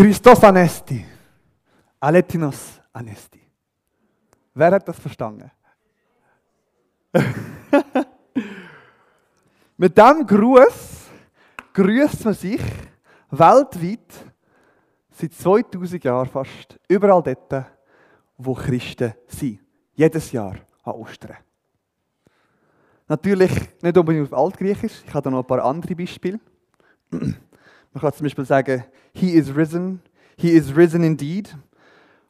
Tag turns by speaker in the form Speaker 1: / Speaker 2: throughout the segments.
Speaker 1: Christos anesti. Aletinos anesti. Wer hat das verstanden? Mit diesem Gruß grüßt man sich weltweit seit 2000 Jahren fast überall dort, wo Christen sind. Jedes Jahr an Ostern. Natürlich nicht unbedingt auf Altgriechisch, ich habe da noch ein paar andere Beispiele. Man kann zum Beispiel sagen, He is risen, He is risen indeed.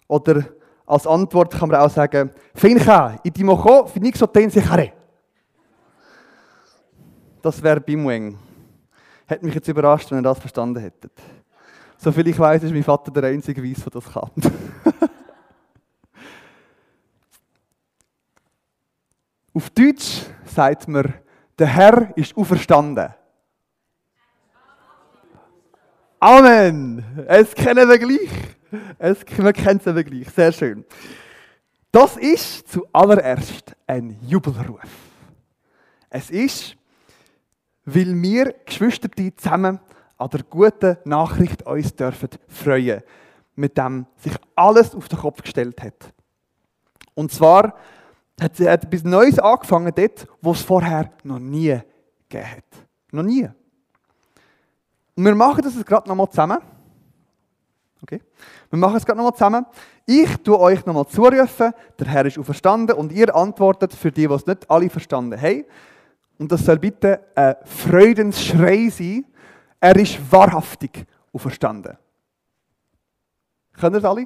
Speaker 1: Oder als Antwort kann man auch sagen, Fincha, idimoko, finixo ten sechare. Das wäre Bimweng. Hätte mich jetzt überrascht, wenn ihr das verstanden hättet. Soviel ich weiß, ist mein Vater der einzige Weiss, der das kann. Auf Deutsch sagt man, der Herr ist auferstanden. Amen! Es kennen wir gleich. Es, wir kennen es gleich. Sehr schön. Das ist zuallererst ein Jubelruf. Es ist, weil wir Geschwister zusammen an der guten Nachricht uns dürfen freuen, mit dem sich alles auf den Kopf gestellt hat. Und zwar hat sie etwas Neues angefangen dort, wo es vorher noch nie gegeben hat. Noch nie. Und wir machen das jetzt gerade nochmal zusammen. Okay? Wir machen es gerade nochmal zusammen. Ich tue euch nochmal zurufen, der Herr ist auferstanden und ihr antwortet für die, die es nicht alle verstanden haben. Und das soll bitte ein Freudensschrei sein. Er ist wahrhaftig auferstanden. Können es alle?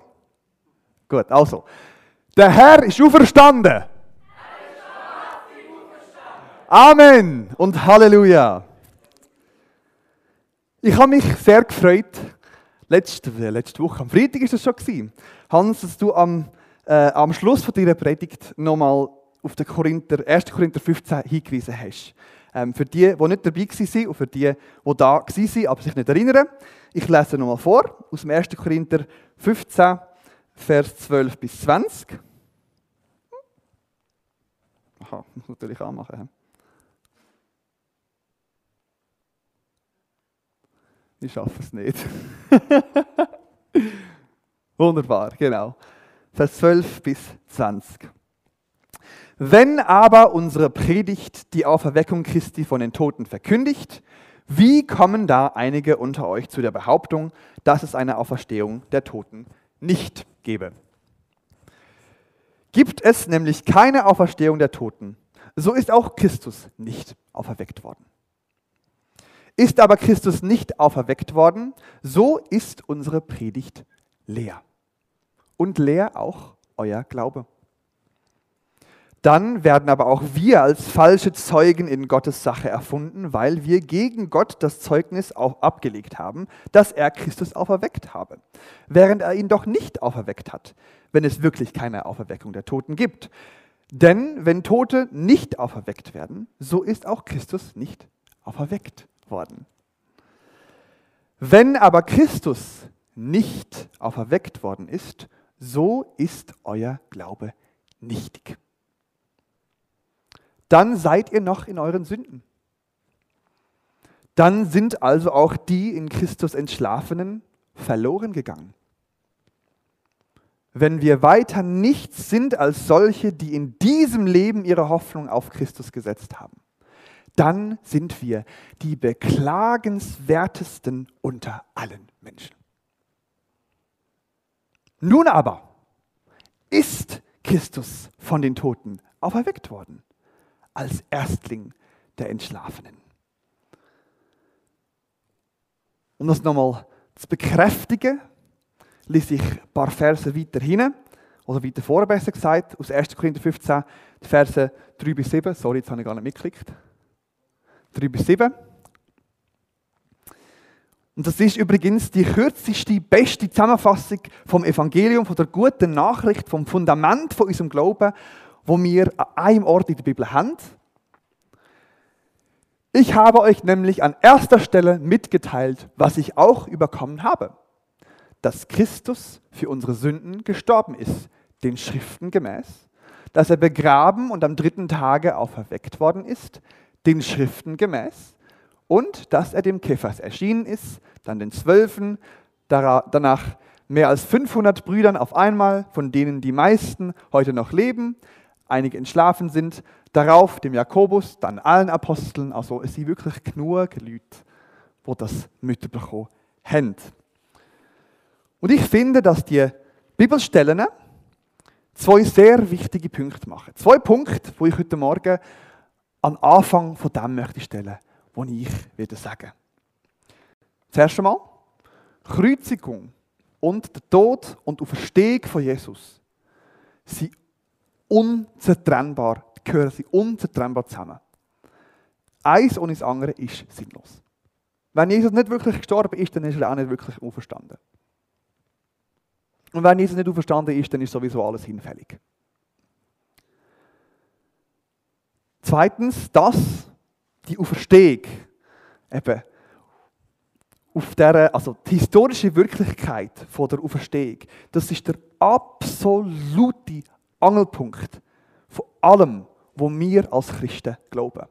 Speaker 1: Gut, also. Der Herr ist auferstanden. Amen und Halleluja. Ich habe mich sehr gefreut. Letzte, äh, letzte Woche, am Freitag ist es schon. Hans, dass du am, äh, am Schluss von deiner Predigt nochmal auf den Korinther, 1. Korinther 15 hingewiesen hast. Ähm, für die, die nicht dabei waren und für die, die da waren, aber sich nicht erinnern. Ich lese nochmal vor, aus dem 1. Korinther 15, Vers 12 bis 20. Aha, muss natürlich anmachen. Ich schaffe es nicht. Wunderbar, genau. Vers 12 bis 20. Wenn aber unsere Predigt die Auferweckung Christi von den Toten verkündigt, wie kommen da einige unter euch zu der Behauptung, dass es eine Auferstehung der Toten nicht gebe? Gibt es nämlich keine Auferstehung der Toten, so ist auch Christus nicht auferweckt worden. Ist aber Christus nicht auferweckt worden, so ist unsere Predigt leer. Und leer auch euer Glaube. Dann werden aber auch wir als falsche Zeugen in Gottes Sache erfunden, weil wir gegen Gott das Zeugnis abgelegt haben, dass er Christus auferweckt habe, während er ihn doch nicht auferweckt hat, wenn es wirklich keine Auferweckung der Toten gibt. Denn wenn Tote nicht auferweckt werden, so ist auch Christus nicht auferweckt worden. Wenn aber Christus nicht auferweckt worden ist, so ist euer Glaube nichtig. Dann seid ihr noch in euren Sünden. Dann sind also auch die in Christus Entschlafenen verloren gegangen. Wenn wir weiter nichts sind als solche, die in diesem Leben ihre Hoffnung auf Christus gesetzt haben, dann sind wir die beklagenswertesten unter allen Menschen. Nun aber ist Christus von den Toten auferweckt worden, als Erstling der Entschlafenen. Um das nochmal zu bekräftigen, lese ich ein paar Verse weiter hin, oder weiter vor, besser gesagt, aus 1. Korinther 15, die Verse 3 bis 7. Sorry, jetzt habe ich gar nicht mitgeklickt. 3 bis 7. Und das ist übrigens die kürzeste, beste Zusammenfassung vom Evangelium, von der guten Nachricht, vom Fundament von unserem Glauben, wo wir an einem Ort in der Bibel haben. Ich habe euch nämlich an erster Stelle mitgeteilt, was ich auch überkommen habe, dass Christus für unsere Sünden gestorben ist, den Schriften gemäß, dass er begraben und am dritten Tage auferweckt worden ist, den Schriften gemäß und dass er dem Kephas erschienen ist, dann den Zwölfen, danach mehr als 500 Brüdern auf einmal, von denen die meisten heute noch leben, einige entschlafen sind, darauf dem Jakobus, dann allen Aposteln, also es sind wirklich genug Leute, die das mitbekommen haben. Und ich finde, dass die Bibelstellen zwei sehr wichtige Punkte machen. Zwei Punkte, wo ich heute Morgen an Anfang von dem möchte stellen, wo ich wieder sagen. Zuerst einmal Kreuzigung und der Tod und Auferstehung von Jesus sind unzertrennbar, gehören sie unzertrennbar zusammen. Eins ohne das andere ist sinnlos. Wenn Jesus nicht wirklich gestorben ist, dann ist er auch nicht wirklich auferstanden. Und wenn Jesus nicht auferstanden ist, dann ist sowieso alles hinfällig. Zweitens, dass die Auferstehung eben auf der, also die historische Wirklichkeit von der Auferstehung, das ist der absolute Angelpunkt von allem, wo wir als Christen glauben.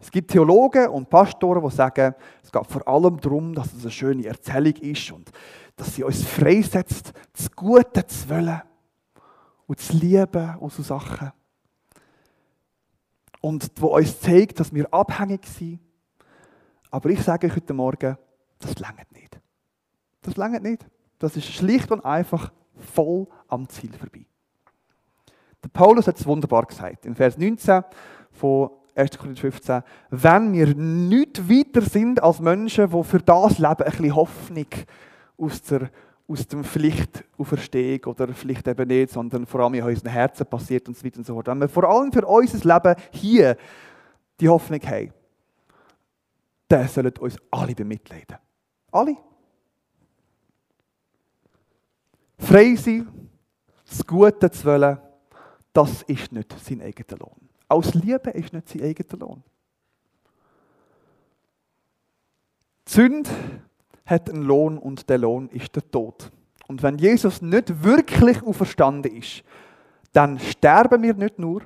Speaker 1: Es gibt Theologen und Pastoren, die sagen, es geht vor allem darum, dass es eine schöne Erzählung ist und dass sie uns freisetzt, das Gute zu wollen und zu lieben und so Sachen. Und wo uns zeigt, dass wir abhängig sind aber ich sage euch heute Morgen, das langt nicht. Das langt nicht. Das ist schlicht und einfach voll am Ziel vorbei. Der Paulus hat es wunderbar gesagt. In Vers 19 von 1. Korinther 15. Wenn wir nicht weiter sind als Menschen, die für das Leben ein bisschen Hoffnung aus, der, aus dem Pflicht auferstehen oder vielleicht eben nicht, sondern vor allem in unseren Herzen passiert und so weiter und so fort. Wenn wir vor allem für unser Leben hier die Hoffnung haben, der sollen uns alle bemitleiden. Alle. Frei sein, das Gute zu wollen, das ist nicht sein eigener Lohn. Aus Liebe ist nicht sein eigener Lohn. Die Sünde hat einen Lohn und der Lohn ist der Tod. Und wenn Jesus nicht wirklich auferstanden ist, dann sterben wir nicht nur,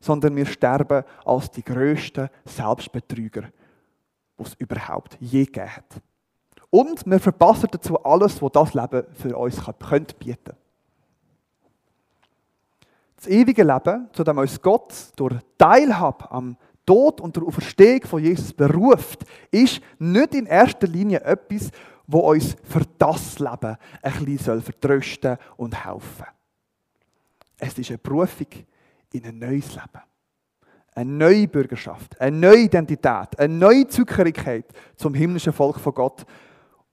Speaker 1: sondern wir sterben als die größten Selbstbetrüger was es überhaupt je gegeben hat. Und wir verpassen dazu alles, was das Leben für uns könnte bieten Das ewige Leben, zu dem uns Gott durch Teilhabe am Tod und der Auferstehung von Jesus beruft, ist nicht in erster Linie etwas, wo uns für das Leben ein bisschen vertrösten und helfen Es ist eine Berufung in ein neues Leben eine neue Bürgerschaft, eine neue Identität, eine neue Zugehörigkeit zum himmlischen Volk von Gott.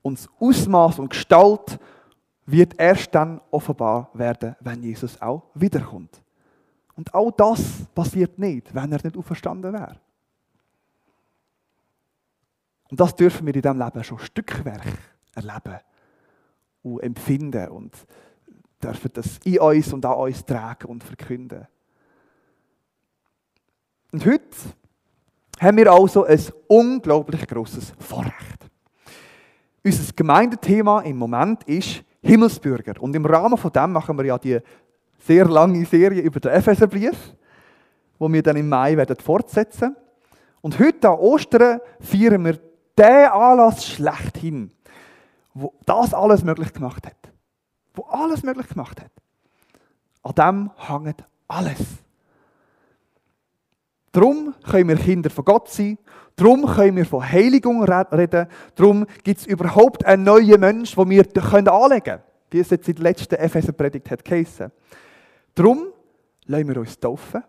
Speaker 1: Und das Ausmaß und Gestalt wird erst dann offenbar werden, wenn Jesus auch wiederkommt. Und auch das passiert nicht, wenn er nicht auferstanden wäre. Und das dürfen wir in diesem Leben schon Stückwerk erleben und empfinden und dürfen das in uns und an uns tragen und verkünden. Und heute haben wir also ein unglaublich großes Vorrecht. Unser Gemeindethema im Moment ist Himmelsbürger. Und im Rahmen von dem machen wir ja die sehr lange Serie über den Epheserbrief, wo wir dann im Mai werden fortsetzen. Und heute an Ostern feiern wir den Anlass schlechthin, wo das alles möglich gemacht hat. Wo alles möglich gemacht hat. An dem hängt alles. Darum können wir Kinder von Gott sein. Darum können wir von Heiligung reden. Darum gibt es überhaupt einen neuen Mensch, den wir anlegen können. Wie es jetzt in der letzten Epheser-Predigt hat geheißen. Darum lassen wir uns taufen.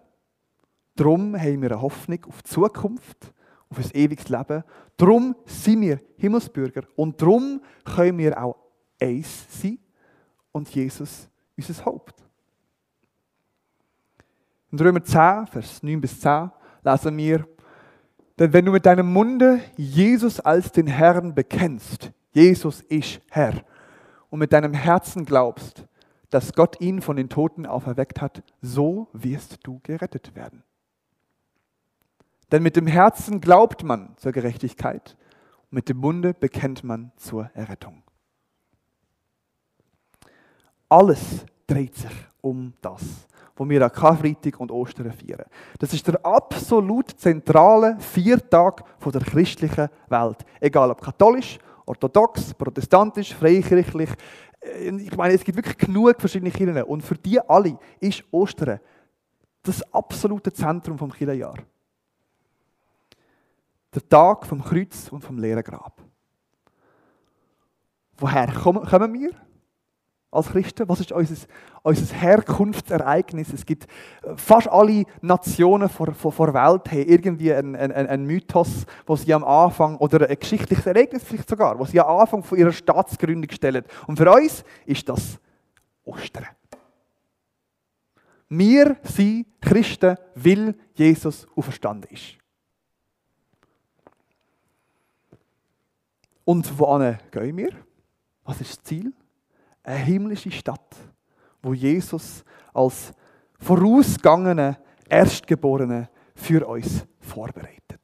Speaker 1: Darum haben wir eine Hoffnung auf die Zukunft, auf ein ewiges Leben. Darum sind wir Himmelsbürger. Und darum können wir auch eins sein und Jesus unser Haupt. In Römer 10, Vers 9 bis 10 lesen wir, denn wenn du mit deinem Munde Jesus als den Herrn bekennst, Jesus ist Herr, und mit deinem Herzen glaubst, dass Gott ihn von den Toten auferweckt hat, so wirst du gerettet werden. Denn mit dem Herzen glaubt man zur Gerechtigkeit und mit dem Munde bekennt man zur Errettung. Alles dreht sich um das wo wir an Karfreitag und Ostern feiern. Das ist der absolut zentrale Viertag der christlichen Welt. Egal ob katholisch orthodox, protestantisch, freikirchlich. Äh, ich meine, es gibt wirklich genug verschiedene Kirchen. Und für die alle ist Ostern das absolute Zentrum vom Kirchenjahr. Der Tag vom Kreuz und vom leeren Grab. Woher kommen wir? Als Christen? Was ist unser, unser Herkunftsereignis? Es gibt äh, fast alle Nationen vor, vor, vor Welt haben irgendwie einen, einen, einen Mythos, wo sie am Anfang, oder ein geschichtliches Ereignis vielleicht sogar, wo sie am Anfang von ihrer Staatsgründung stellen. Und für uns ist das Ostern. Wir sind Christen, weil Jesus auferstanden ist. Und wohin gehen wir? Was ist das Ziel? Eine himmlische Stadt, wo Jesus als vorausgangene Erstgeborene für uns vorbereitet.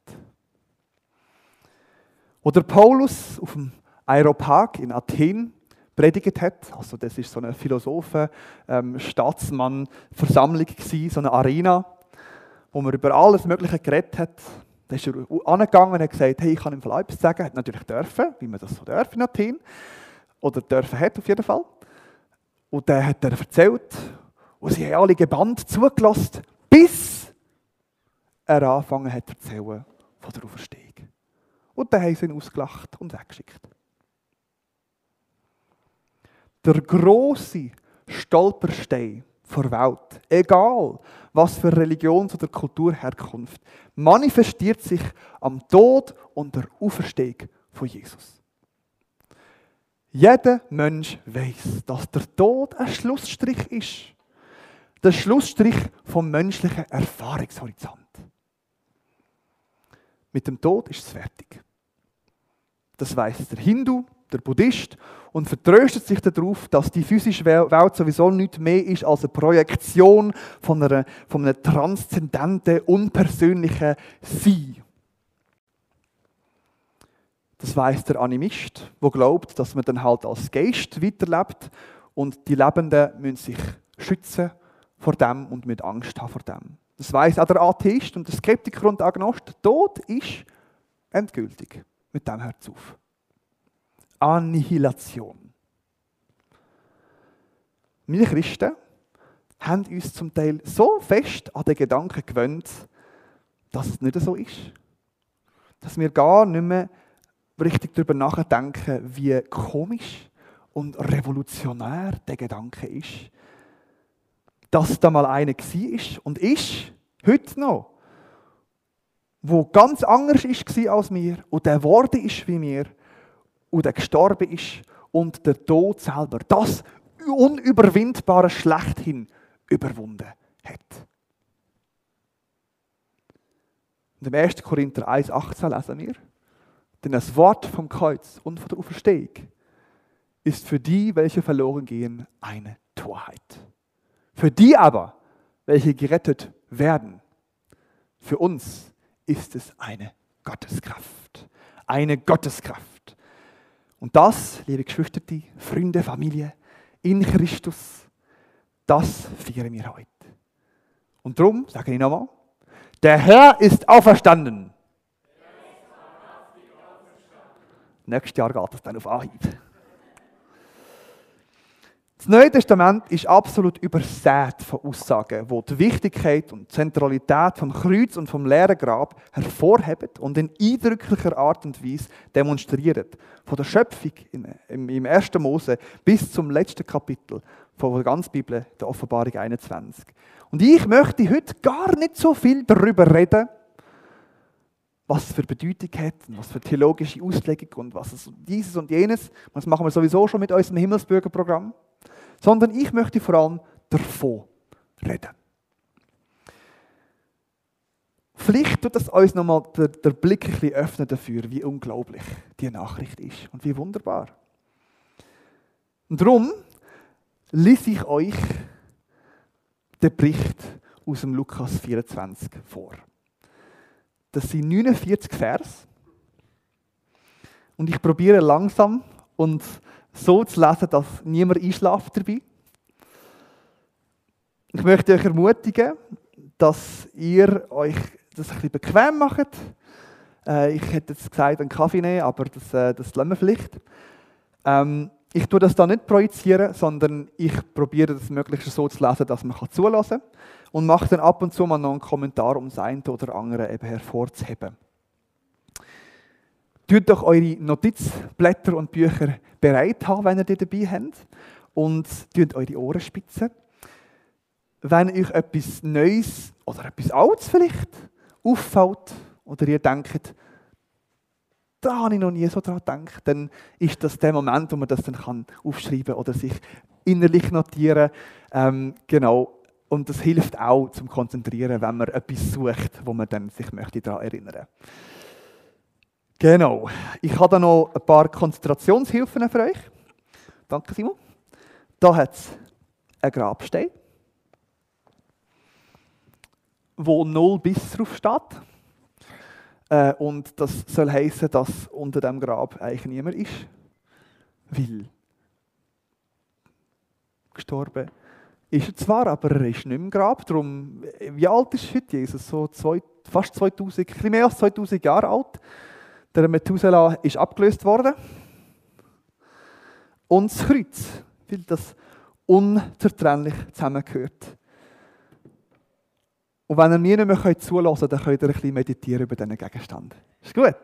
Speaker 1: Oder Paulus auf dem Aeropag in Athen predigt hat, also das ist so eine Philosophen, ähm, Staatsmann, Versammlung gewesen, so eine Arena, wo man über alles Mögliche geredet hat. Da ist er angegangen und hat gesagt, hey, ich kann ihm Fall etwas sagen. Hat natürlich dürfen, wie man das so darf in Athen. Oder dürfen hat auf jeden Fall. Und dann hat er erzählt, und sie haben alle gebannt zugelassen, bis er angefangen hat zu erzählen von der Auferstehung. Und dann haben sie ihn ausgelacht und weggeschickt. Der große Stolperstein der Welt, egal was für Religions- oder Kulturherkunft, manifestiert sich am Tod und der Auferstehung von Jesus. Jeder Mensch weiß, dass der Tod ein Schlussstrich ist. Der Schlussstrich vom menschlichen Erfahrungshorizont. Mit dem Tod ist es fertig. Das weiß der Hindu, der Buddhist und vertröstet sich darauf, dass die physische Welt sowieso nichts mehr ist als eine Projektion von, einer, von einem transzendenten, unpersönlichen Sein. Das weiß der Animist, der glaubt, dass man dann halt als Geist weiterlebt und die Lebenden müssen sich schützen vor dem und mit Angst haben vor dem. Das weiß auch der Atheist und der Skeptiker und der Agnost. Tod ist endgültig. Mit dem hört es auf. Annihilation. Wir Christen haben uns zum Teil so fest an den Gedanken gewöhnt, dass es nicht so ist. Dass wir gar nicht mehr richtig darüber nachdenken, wie komisch und revolutionär der Gedanke ist, dass da mal einer war und ist, heute noch, wo ganz anders war als mir und der geworden ist wie mir und der gestorben ist und der Tod selber das unüberwindbare Schlechthin überwunden hat. Und im 1. Korinther 1,18 lesen wir, denn das Wort vom Kreuz und von der Auferstehung ist für die, welche verloren gehen, eine Torheit. Für die aber, welche gerettet werden, für uns ist es eine Gotteskraft. Eine Gotteskraft. Und das, liebe Geschwister, Freunde, Familie, in Christus, das feiern wir heute. Und darum sage ich nochmal, der Herr ist auferstanden. Nächstes Jahr geht es dann auf Anhieb. Das Neue Testament ist absolut übersät von Aussagen, die die Wichtigkeit und Zentralität vom Kreuz und vom leeren Grab hervorheben und in eindrücklicher Art und Weise demonstrieren. Von der Schöpfung im 1. Mose bis zum letzten Kapitel von der ganzen Bibel, der Offenbarung 21. Und ich möchte heute gar nicht so viel darüber reden, was für Bedeutung hat und was für theologische Auslegung und was es dieses und jenes. Das machen wir sowieso schon mit unserem Himmelsbürgerprogramm. Sondern ich möchte vor allem davon reden. Vielleicht tut das uns nochmal der, der Blick ein bisschen öffnen dafür, wie unglaublich die Nachricht ist und wie wunderbar. Und darum lese ich euch den Bericht aus dem Lukas 24 vor. Das sind 49 Vers. Und ich probiere langsam und so zu lesen, dass niemand einschlaft dabei. Ich möchte euch ermutigen, dass ihr euch das ein bisschen bequem macht, Äh, ich hätte jetzt gesagt, einen Kaffee nehmen, aber das, äh, das lassen wir vielleicht. Ähm, ich tue das da nicht projizieren, sondern ich probiere das möglichst so zu lesen, dass man zulassen kann. Und mache dann ab und zu mal noch einen Kommentar, um das eine oder andere eben hervorzuheben. Tut doch eure Notizblätter und Bücher bereit haben, wenn ihr die dabei habt. Und tut eure Ohren spitzen. Wenn euch etwas Neues oder etwas Altes vielleicht auffällt oder ihr denkt, da habe ich noch nie so dran gedacht, dann ist das der Moment, wo man das dann kann aufschreiben oder sich innerlich notieren. Ähm, genau. Und das hilft auch zum Konzentrieren, wenn man etwas sucht, wo man dann sich möchte daran erinnern. Genau. Ich habe da noch ein paar Konzentrationshilfen für euch. Danke, Simon. Da hat es einen Grabstein, wo 0 bis drauf steht. Äh, und das soll heißen, dass unter dem Grab eigentlich niemand ist. Weil gestorben ist er zwar, aber er ist nicht im Grab. Darum, wie alt ist heute Jesus? So zwei, fast 2000, ein mehr als 2000 Jahre alt. Der Methuselah ist abgelöst worden. Und das Kreuz, weil das unzertrennlich zusammengehört. Und wenn ihr mir nicht mehr zulassen könnt, dann könnt ihr ein bisschen meditieren über diesen Gegenstand. Ist gut?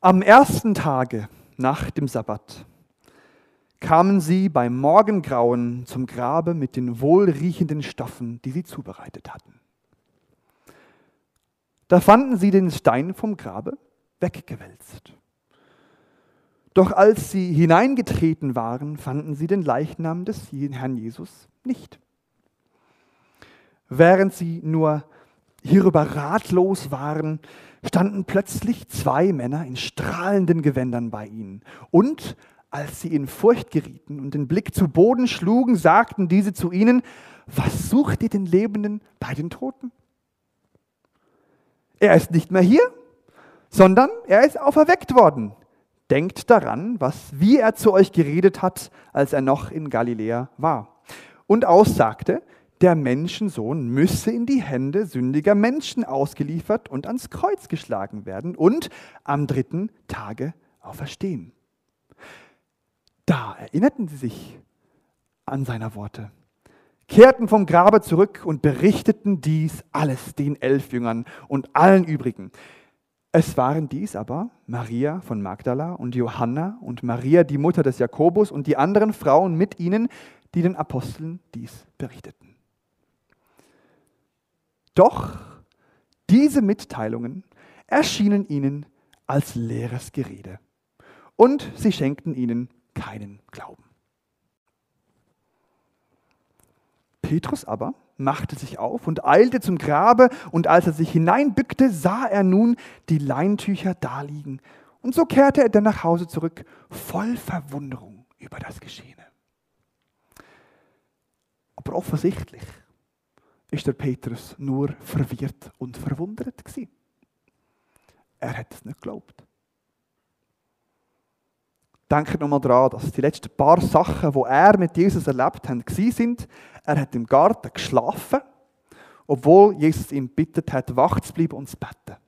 Speaker 1: Am ersten Tage nach dem Sabbat kamen sie beim Morgengrauen zum Grabe mit den wohlriechenden Stoffen, die sie zubereitet hatten. Da fanden sie den Stein vom Grabe weggewälzt. Doch als sie hineingetreten waren, fanden sie den Leichnam des Herrn Jesus nicht. Während sie nur hierüber ratlos waren, standen plötzlich zwei Männer in strahlenden Gewändern bei ihnen. Und als sie in Furcht gerieten und den Blick zu Boden schlugen, sagten diese zu ihnen, was sucht ihr den Lebenden bei den Toten? Er ist nicht mehr hier, sondern er ist auferweckt worden. Denkt daran, was, wie er zu euch geredet hat, als er noch in Galiläa war. Und aussagte, der Menschensohn müsse in die Hände sündiger Menschen ausgeliefert und ans Kreuz geschlagen werden und am dritten Tage auferstehen. Da erinnerten sie sich an seine Worte kehrten vom Grabe zurück und berichteten dies alles den elf Jüngern und allen übrigen. Es waren dies aber Maria von Magdala und Johanna und Maria, die Mutter des Jakobus und die anderen Frauen mit ihnen, die den Aposteln dies berichteten. Doch diese Mitteilungen erschienen ihnen als leeres Gerede und sie schenkten ihnen keinen Glauben. Petrus aber machte sich auf und eilte zum Grabe, und als er sich hineinbückte, sah er nun die Leintücher daliegen. Und so kehrte er dann nach Hause zurück, voll Verwunderung über das Geschehene. Aber offensichtlich ist der Petrus nur verwirrt und verwundert gewesen. Er hat es nicht geglaubt. Denkt nochmal daran, dass die letzten paar Sachen, die er mit Jesus erlebt hat, sind. Er hat im Garten geschlafen, obwohl Jesus ihn bittet hat, wach zu bleiben und zu beten.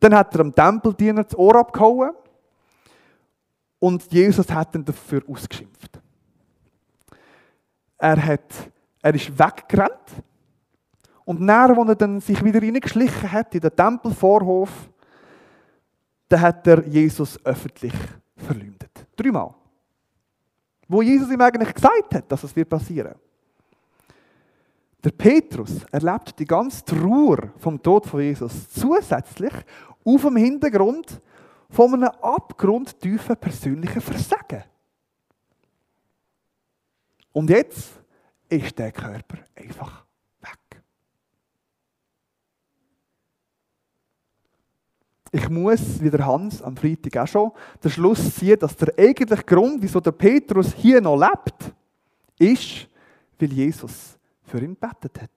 Speaker 1: Dann hat er dem Tempeldiener das Ohr abgehauen und Jesus hat ihn dafür ausgeschimpft. Er, hat, er ist weggerannt und nachher, als er dann sich wieder reingeschlichen hat in den Tempelvorhof, dann hat er Jesus öffentlich verleumdet. Dreimal. Wo Jesus ihm eigentlich gesagt hat, dass es wird passieren. Der Petrus erlebt die ganze Trauer vom Tod von Jesus zusätzlich auf dem Hintergrund von einem abgrundtiefen persönlichen Versagen. Und jetzt ist der Körper einfach ich muss, wie der Hans am Freitag auch schon, den Schluss ziehen, dass der eigentliche Grund, wieso der Petrus hier noch lebt, ist, weil Jesus für ihn betet hat.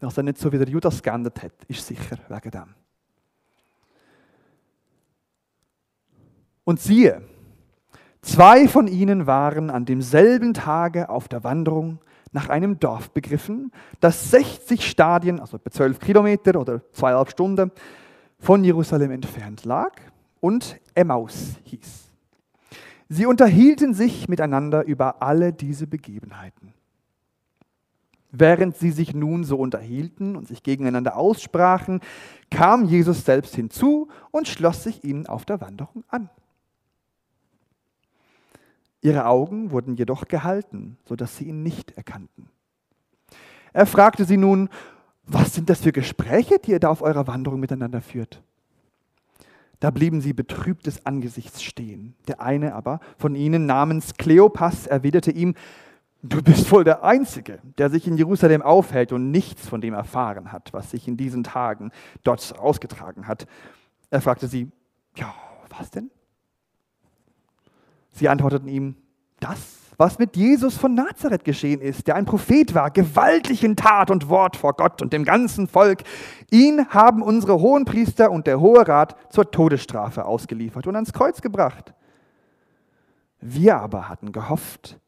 Speaker 1: Dass er nicht so wie der Judas geändert hat, ist sicher wegen dem. Und siehe, zwei von ihnen waren an demselben Tage auf der Wanderung nach einem Dorf begriffen, das 60 Stadien, also etwa 12 Kilometer oder zweieinhalb Stunden, von Jerusalem entfernt lag und Emmaus hieß. Sie unterhielten sich miteinander über alle diese Begebenheiten. Während sie sich nun so unterhielten und sich gegeneinander aussprachen, kam Jesus selbst hinzu und schloss sich ihnen auf der Wanderung an. Ihre Augen wurden jedoch gehalten, sodass sie ihn nicht erkannten. Er fragte sie nun, was sind das für Gespräche, die ihr da auf eurer Wanderung miteinander führt? Da blieben sie betrübt des Angesichts stehen. Der eine aber von ihnen namens Kleopas erwiderte ihm, du bist wohl der Einzige, der sich in Jerusalem aufhält und nichts von dem erfahren hat, was sich in diesen Tagen dort ausgetragen hat. Er fragte sie, ja, was denn? Sie antworteten ihm, das, was mit Jesus von Nazareth geschehen ist, der ein Prophet war, gewaltig in Tat und Wort vor Gott und dem ganzen Volk, ihn haben unsere Hohenpriester und der Hohe Rat zur Todesstrafe ausgeliefert und ans Kreuz gebracht. Wir aber hatten gehofft,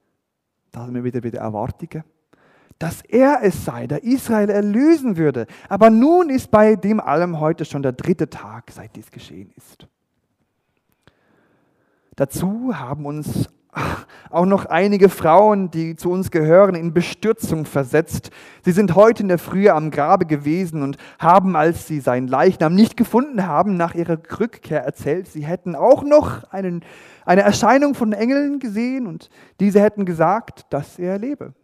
Speaker 1: da wir wieder wieder Erwartungen, dass er es sei, der Israel erlösen würde. Aber nun ist bei dem allem heute schon der dritte Tag, seit dies geschehen ist. Dazu haben uns auch noch einige Frauen, die zu uns gehören, in Bestürzung versetzt. Sie sind heute in der Frühe am Grabe gewesen und haben, als sie seinen Leichnam nicht gefunden haben, nach ihrer Rückkehr erzählt, sie hätten auch noch einen, eine Erscheinung von Engeln gesehen und diese hätten gesagt, dass er lebe.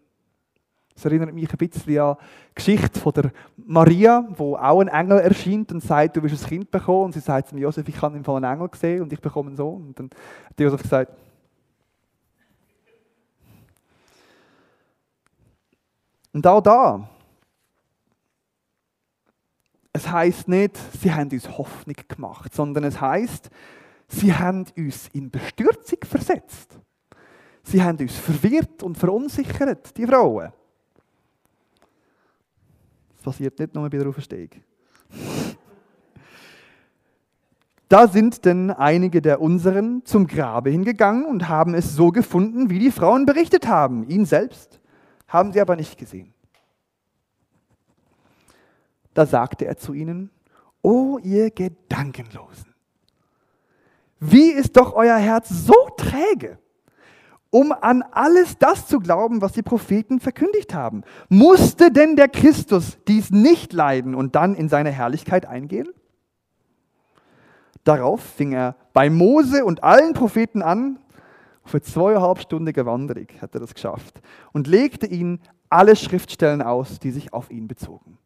Speaker 1: Das erinnert mich ein bisschen an die Geschichte von der Maria, wo auch ein Engel erscheint und sagt, du wirst ein Kind bekommen. Und sie sagt zu Josef, ich habe einen Engel gesehen und ich bekomme einen Sohn. Und dann hat Josef gesagt, Und auch da, es heißt nicht, sie haben uns Hoffnung gemacht, sondern es heißt, sie haben uns in Bestürzung versetzt. Sie haben uns verwirrt und verunsichert, die Frauen. Das passiert nicht nur bei der Auferstehung. Da sind denn einige der unseren zum Grabe hingegangen und haben es so gefunden, wie die Frauen berichtet haben. Ihn selbst haben sie aber nicht gesehen. Da sagte er zu ihnen, O ihr Gedankenlosen, wie ist doch euer Herz so träge? Um an alles das zu glauben, was die Propheten verkündigt haben. Musste denn der Christus dies nicht leiden und dann in seine Herrlichkeit eingehen? Darauf fing er bei Mose und allen Propheten an, für zweieinhalbstündige Wanderung hat er das geschafft, und legte ihnen alle Schriftstellen aus, die sich auf ihn bezogen.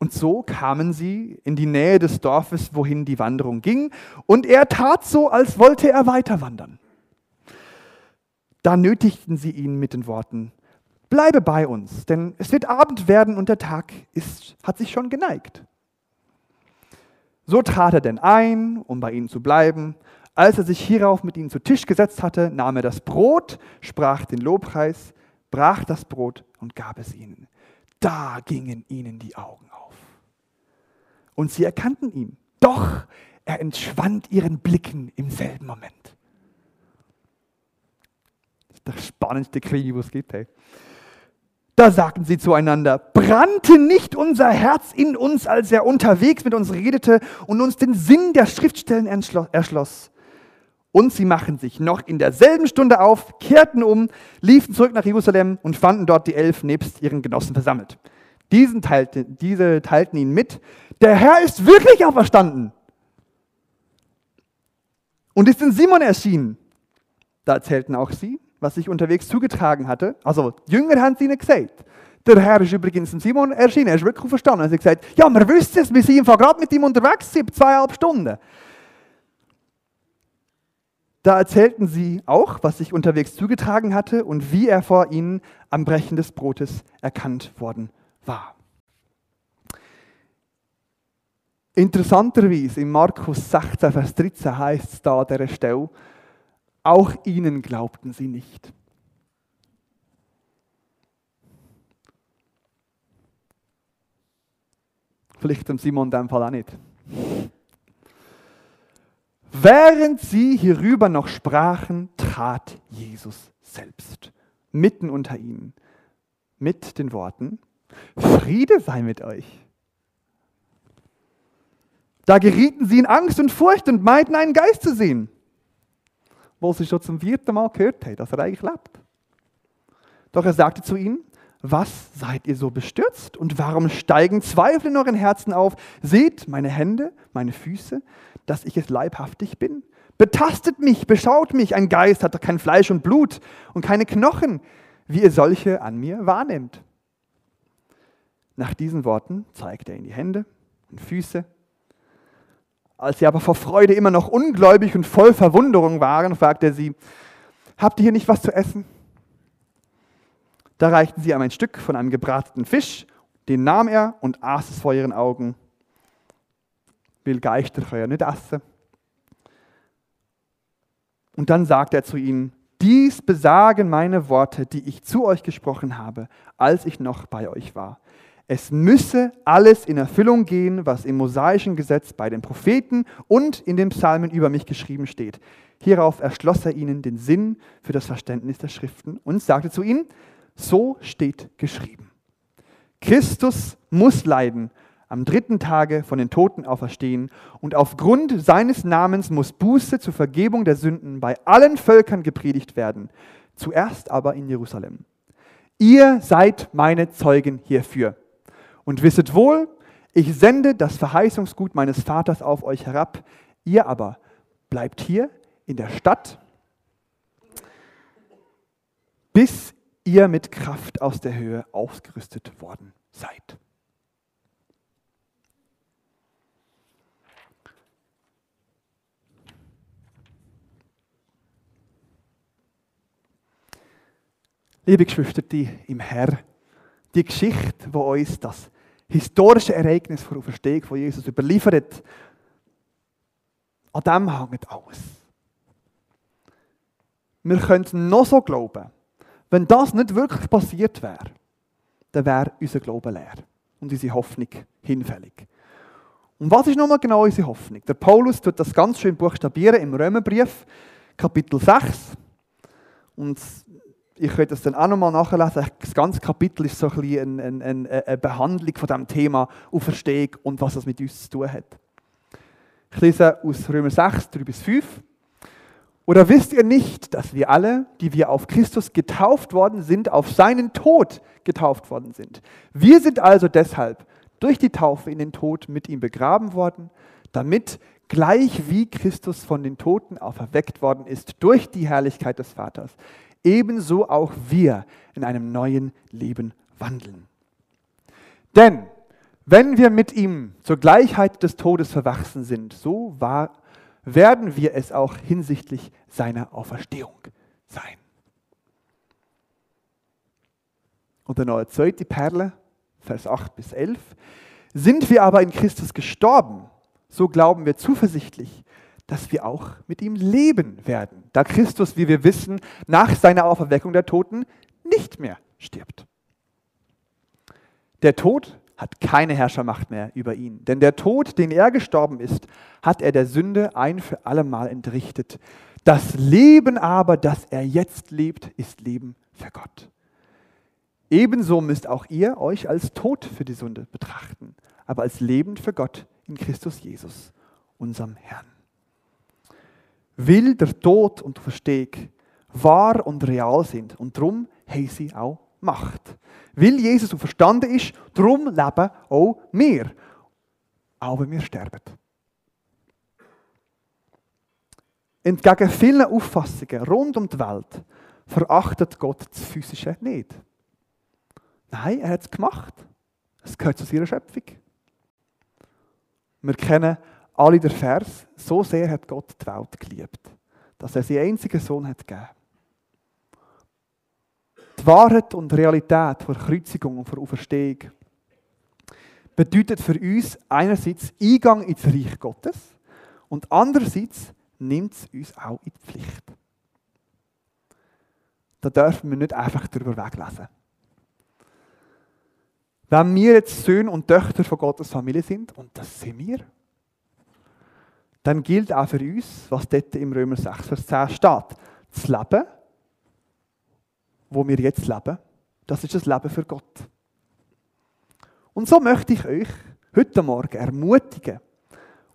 Speaker 1: Und so kamen sie in die Nähe des Dorfes, wohin die Wanderung ging, und er tat so, als wollte er weiter wandern. Da nötigten sie ihn mit den Worten, bleibe bei uns, denn es wird Abend werden und der Tag ist, hat sich schon geneigt. So trat er denn ein, um bei ihnen zu bleiben. Als er sich hierauf mit ihnen zu Tisch gesetzt hatte, nahm er das Brot, sprach den Lobpreis, brach das Brot und gab es ihnen. Da gingen ihnen die Augen und sie erkannten ihn. Doch er entschwand ihren Blicken im selben Moment. Das ist der spannendste Krieg, was es gibt. Hey. Da sagten sie zueinander, brannte nicht unser Herz in uns, als er unterwegs mit uns redete und uns den Sinn der Schriftstellen erschloss. Und sie machten sich noch in derselben Stunde auf, kehrten um, liefen zurück nach Jerusalem und fanden dort die Elf nebst ihren Genossen versammelt. Diesen teilte, diese teilten ihn mit, der Herr ist wirklich auferstanden und ist in Simon erschienen. Da erzählten auch sie, was sich unterwegs zugetragen hatte. Also, Jünger haben es ihnen gesagt. Der Herr ist übrigens in Simon erschienen, er ist wirklich verstanden. Er hat gesagt, ja, wir wissen es, wir sind gerade mit ihm unterwegs, sieben, zweieinhalb Stunden. Da erzählten sie auch, was sich unterwegs zugetragen hatte und wie er vor ihnen am Brechen des Brotes erkannt worden war. Interessanterweise in Markus 16, Vers 13 heißt es da an dieser Stelle, auch ihnen glaubten sie nicht. Vielleicht dem Simon in dem Fall auch nicht. Während sie hierüber noch sprachen, trat Jesus selbst mitten unter ihnen mit den Worten, Friede sei mit euch. Da gerieten sie in Angst und Furcht und meinten, einen Geist zu sehen, wo sie schon zum vierten Mal gehört haben, dass er eigentlich lebt. Doch er sagte zu ihnen, was seid ihr so bestürzt und warum steigen Zweifel in euren Herzen auf? Seht meine Hände, meine Füße, dass ich es leibhaftig bin. Betastet mich, beschaut mich, ein Geist hat doch kein Fleisch und Blut und keine Knochen, wie ihr solche an mir wahrnehmt. Nach diesen Worten zeigte er in die Hände und Füße. Als sie aber vor Freude immer noch ungläubig und voll Verwunderung waren, fragte er sie, habt ihr hier nicht was zu essen? Da reichten sie ihm ein Stück von einem gebratenen Fisch, den nahm er und aß es vor ihren Augen. Will Geister ja nicht essen. Und dann sagte er zu ihnen, dies besagen meine Worte, die ich zu euch gesprochen habe, als ich noch bei euch war. Es müsse alles in Erfüllung gehen, was im mosaischen Gesetz bei den Propheten und in den Psalmen über mich geschrieben steht. Hierauf erschloss er ihnen den Sinn für das Verständnis der Schriften und sagte zu ihnen, so steht geschrieben. Christus muss leiden, am dritten Tage von den Toten auferstehen und aufgrund seines Namens muss Buße zur Vergebung der Sünden bei allen Völkern gepredigt werden, zuerst aber in Jerusalem. Ihr seid meine Zeugen hierfür. Und wisset wohl, ich sende das Verheißungsgut meines Vaters auf euch herab, ihr aber bleibt hier in der Stadt, bis ihr mit Kraft aus der Höhe ausgerüstet worden seid. Liebe Geschwister die im Herr, die Geschichte, die uns das historische Ereignis von Auferstehung von Jesus überliefert, an dem hängt alles. Wir können noch so glauben, wenn das nicht wirklich passiert wäre, dann wäre unser Glaube leer und unsere Hoffnung hinfällig. Und was ist nochmal genau unsere Hoffnung? Der Paulus tut das ganz schön buchstabieren im Römerbrief, Kapitel 6. Und ich könnte das dann auch nochmal nachlesen. Das ganze Kapitel ist so ein bisschen eine, eine, eine Behandlung von diesem Thema Auferstehung und was das mit uns zu tun hat. Ich lese aus Römer 6, 3 bis 5. Oder wisst ihr nicht, dass wir alle, die wir auf Christus getauft worden sind, auf seinen Tod getauft worden sind? Wir sind also deshalb durch die Taufe in den Tod mit ihm begraben worden, damit gleich wie Christus von den Toten auferweckt worden ist durch die Herrlichkeit des Vaters, ebenso auch wir in einem neuen Leben wandeln. Denn wenn wir mit ihm zur Gleichheit des Todes verwachsen sind, so war werden wir es auch hinsichtlich seiner Auferstehung sein. Und dann noch eine zweite Perle, Vers 8 bis 11. Sind wir aber in Christus gestorben, so glauben wir zuversichtlich, dass wir auch mit ihm leben werden, da Christus, wie wir wissen, nach seiner Auferweckung der Toten nicht mehr stirbt. Der Tod hat keine Herrschermacht mehr über ihn. Denn der Tod, den er gestorben ist, hat er der Sünde ein für allemal entrichtet. Das Leben aber, das er jetzt lebt, ist Leben für Gott. Ebenso müsst auch ihr euch als tot für die Sünde betrachten, aber als lebend für Gott in Christus Jesus, unserem Herrn. Will der Tod und Versteg wahr und real sind und darum haben sie auch Macht. Weil Jesus verstanden ist, darum leben auch wir, auch wenn wir sterben. Entgegen vielen Auffassungen rund um die Welt verachtet Gott das Physische nicht. Nein, er hat es gemacht. Es gehört zu seiner Schöpfung. Wir kennen alle den Vers, so sehr hat Gott die Welt geliebt, dass er seinen einzigen Sohn hat gegeben. Die Wahrheit und Realität von Kreuzigung und von Auferstehung bedeutet für uns einerseits Eingang ins Reich Gottes und andererseits nimmt es uns auch in die Pflicht. Da dürfen wir nicht einfach darüber weglesen. Wenn wir jetzt Söhne und Töchter von Gottes Familie sind, und das sind wir, dann gilt auch für uns, was dort im Römer 6, Vers 10 steht. Das Leben, wo wir jetzt leben, das ist das Leben für Gott. Und so möchte ich euch heute Morgen ermutigen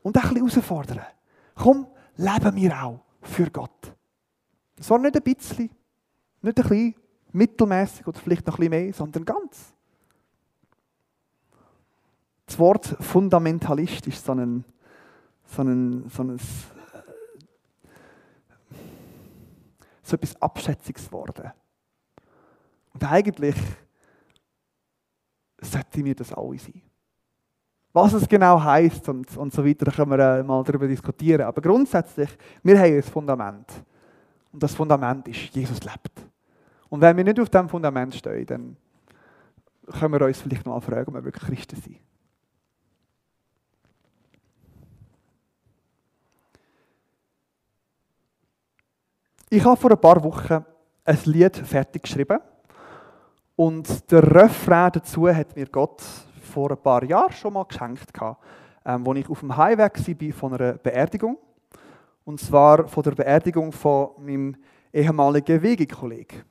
Speaker 1: und ein bisschen herausfordern. Komm, leben wir auch für Gott. So nicht ein bisschen, nicht ein bisschen mittelmäßig oder vielleicht noch ein bisschen mehr, sondern ganz. Das Wort Fundamentalist ist so ein, so ein, so etwas Abschätziges geworden. Und eigentlich sollte mir das alle sein. Was es genau heißt und, und so weiter, können wir äh, mal darüber diskutieren. Aber grundsätzlich, wir haben ein Fundament. Und das Fundament ist, Jesus lebt. Und wenn wir nicht auf diesem Fundament stehen, dann können wir uns vielleicht mal fragen, ob wir wirklich Christen sind. Ich habe vor ein paar Wochen ein Lied fertig geschrieben. Und der Refrain dazu hat mir Gott vor ein paar Jahren schon mal geschenkt, ähm, als ich auf dem Highway war von einer Beerdigung. Und zwar von der Beerdigung von meinem ehemaligen Wegekollegen.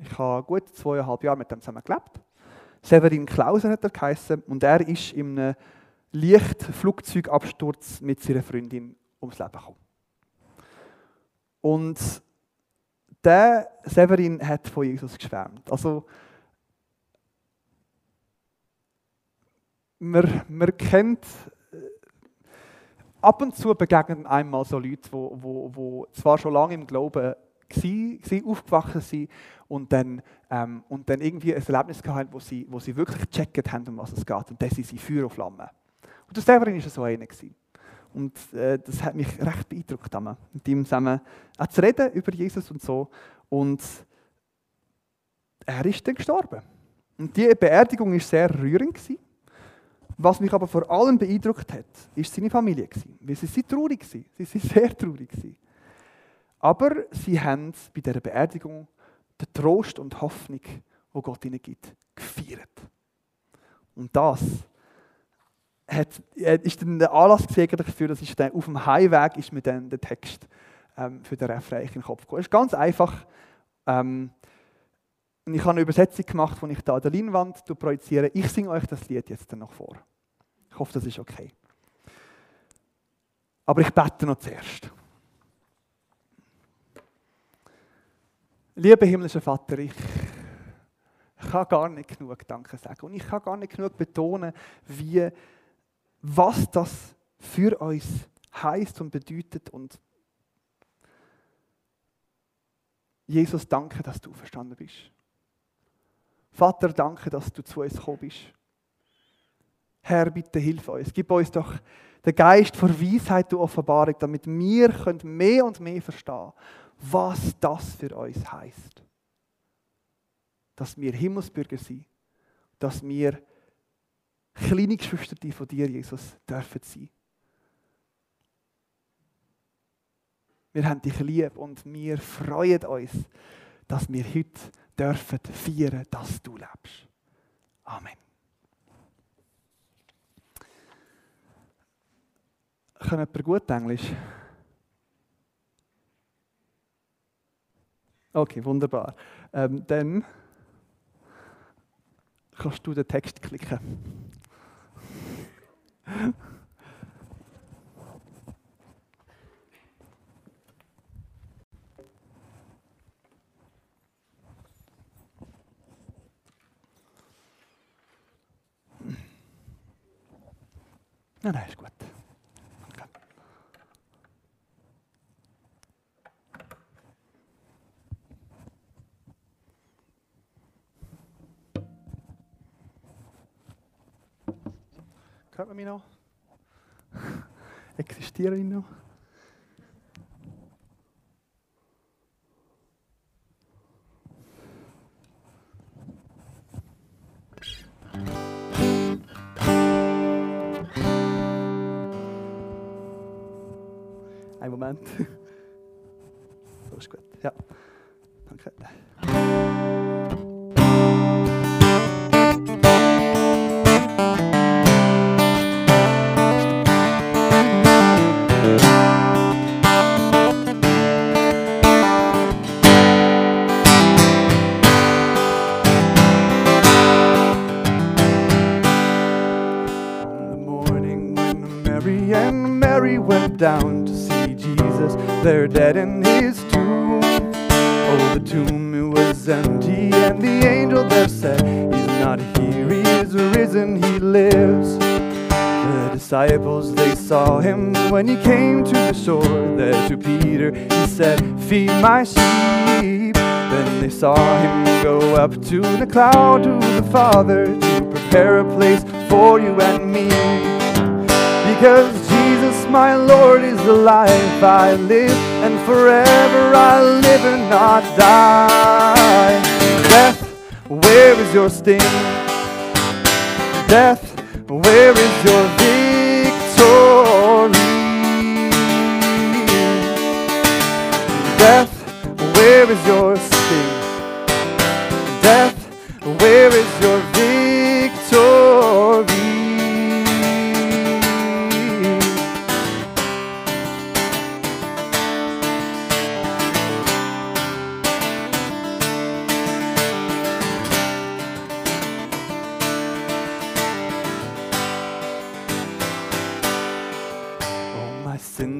Speaker 1: Ich habe gut zweieinhalb Jahre mit dem zusammen gelebt. Severin Klauser hat er geheißen und er ist in einem leichten Flugzeugabsturz mit seiner Freundin ums Leben gekommen. Und der Severin hat von Jesus geschwärmt. Also, man, man kennt, äh, ab und zu begegnen einmal so Leute, wo, wo, wo zwar schon lange im Glauben waren, aufgewachsen sind und dann, ähm, und dann irgendwie ein Erlebnis gehabt wo sie, wo sie wirklich gecheckt haben, um was es geht. Und das sind sie Feuer und Flamme. Und der Severin war so einer. Und äh, das hat mich recht beeindruckt, mit ihm zusammen auch zu reden über Jesus und so. Und er ist dann gestorben. Und die Beerdigung war sehr rührend. Gewesen. Was mich aber vor allem beeindruckt hat, ist seine Familie. Gewesen. Weil sie sind traurig waren. Sie waren sehr traurig. Gewesen. Aber sie haben bei dieser Beerdigung den Trost und Hoffnung, wo Gott ihnen gibt, gefeiert. Und das hat, ist dann der Anlass dafür, dass ich dann auf dem Heimweg ist mir dann der Text ähm, für den Refrain in den Kopf gekommen. Es ist ganz einfach. Ähm, ich habe eine Übersetzung gemacht, die ich da an der Leinwand projiziere. Ich singe euch das Lied jetzt dann noch vor. Ich hoffe, das ist okay. Aber ich bete noch zuerst. Lieber himmlischer Vater, ich kann gar nicht genug Danke sagen. Und ich kann gar nicht genug betonen, wie was das für uns heißt und bedeutet. Und Jesus, danke, dass du verstanden bist. Vater, danke, dass du zu uns gekommen bist. Herr, bitte hilf uns. Gib uns doch den Geist vor Weisheit und Offenbarung, damit wir mehr und mehr verstehen was das für uns heißt. Dass wir Himmelsbürger sind, dass wir kleine Geschwister von dir, Jesus, dürfen sein. Wir haben dich lieb und wir freuen uns, dass wir heute dürfen feiern, dass du lebst. Amen. Können jemand gut Englisch? Okay, wunderbar. Ähm, dann kannst du den Text klicken. Nein, nein, ist gut. Hört man mich noch? Existiere ich noch? Ein Moment. There dead in his tomb. Oh, the tomb it was empty, and the angel there said, He's not here, he is risen, he lives. The disciples they saw him when he came to the shore. There to Peter he said, Feed my sheep. Then they saw him go up to the cloud to the Father to prepare a place for you and me. Because Jesus, my Lord, is the life I live, and forever I live and not die. Death, where is your sting? Death, where is your victory? Death, where is your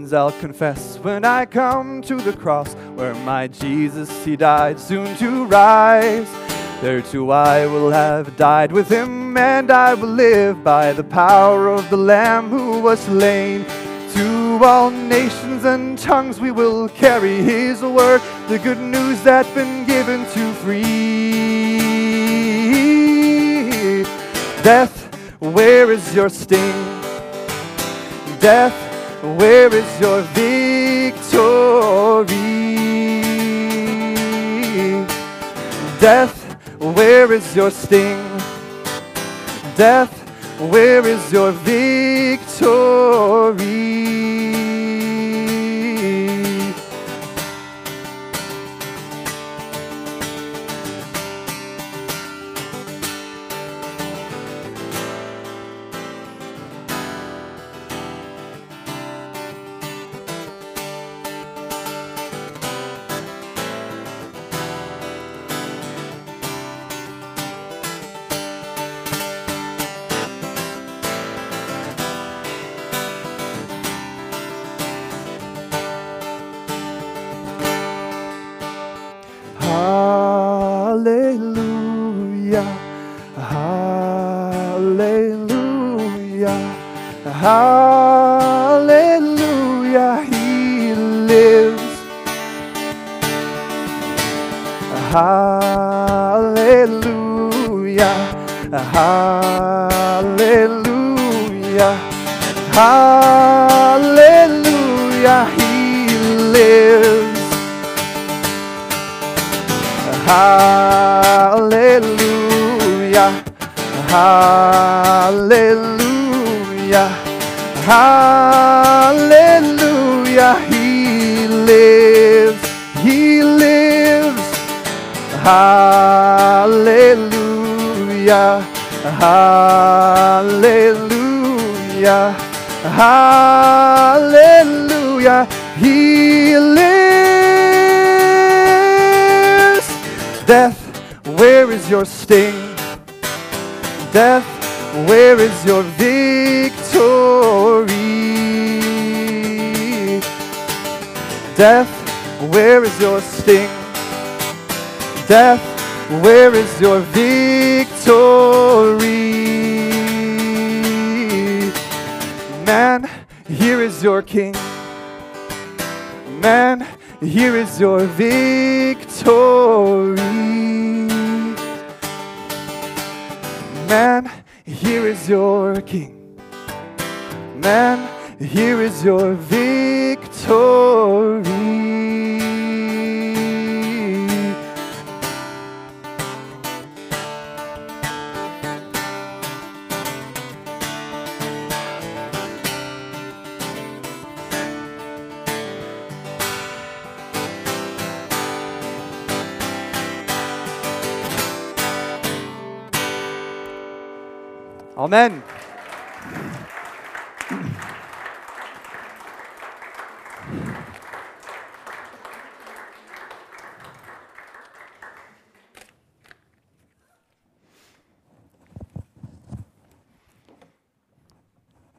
Speaker 1: sins I'll confess when I come to the cross where my Jesus he died soon to rise. There too I will have died with him, and I will live by the power of the Lamb who was slain. To all nations and tongues we will carry his word, the good news that's been given to free. Death, where is your sting? Death, where is your victory? Death, where is your sting? Death, where is your victory? Death, where is your sting? Death, where is your victory? Man, here is your king. Man, here is your victory. Man, here is your king. Man, here is your victory. Amen.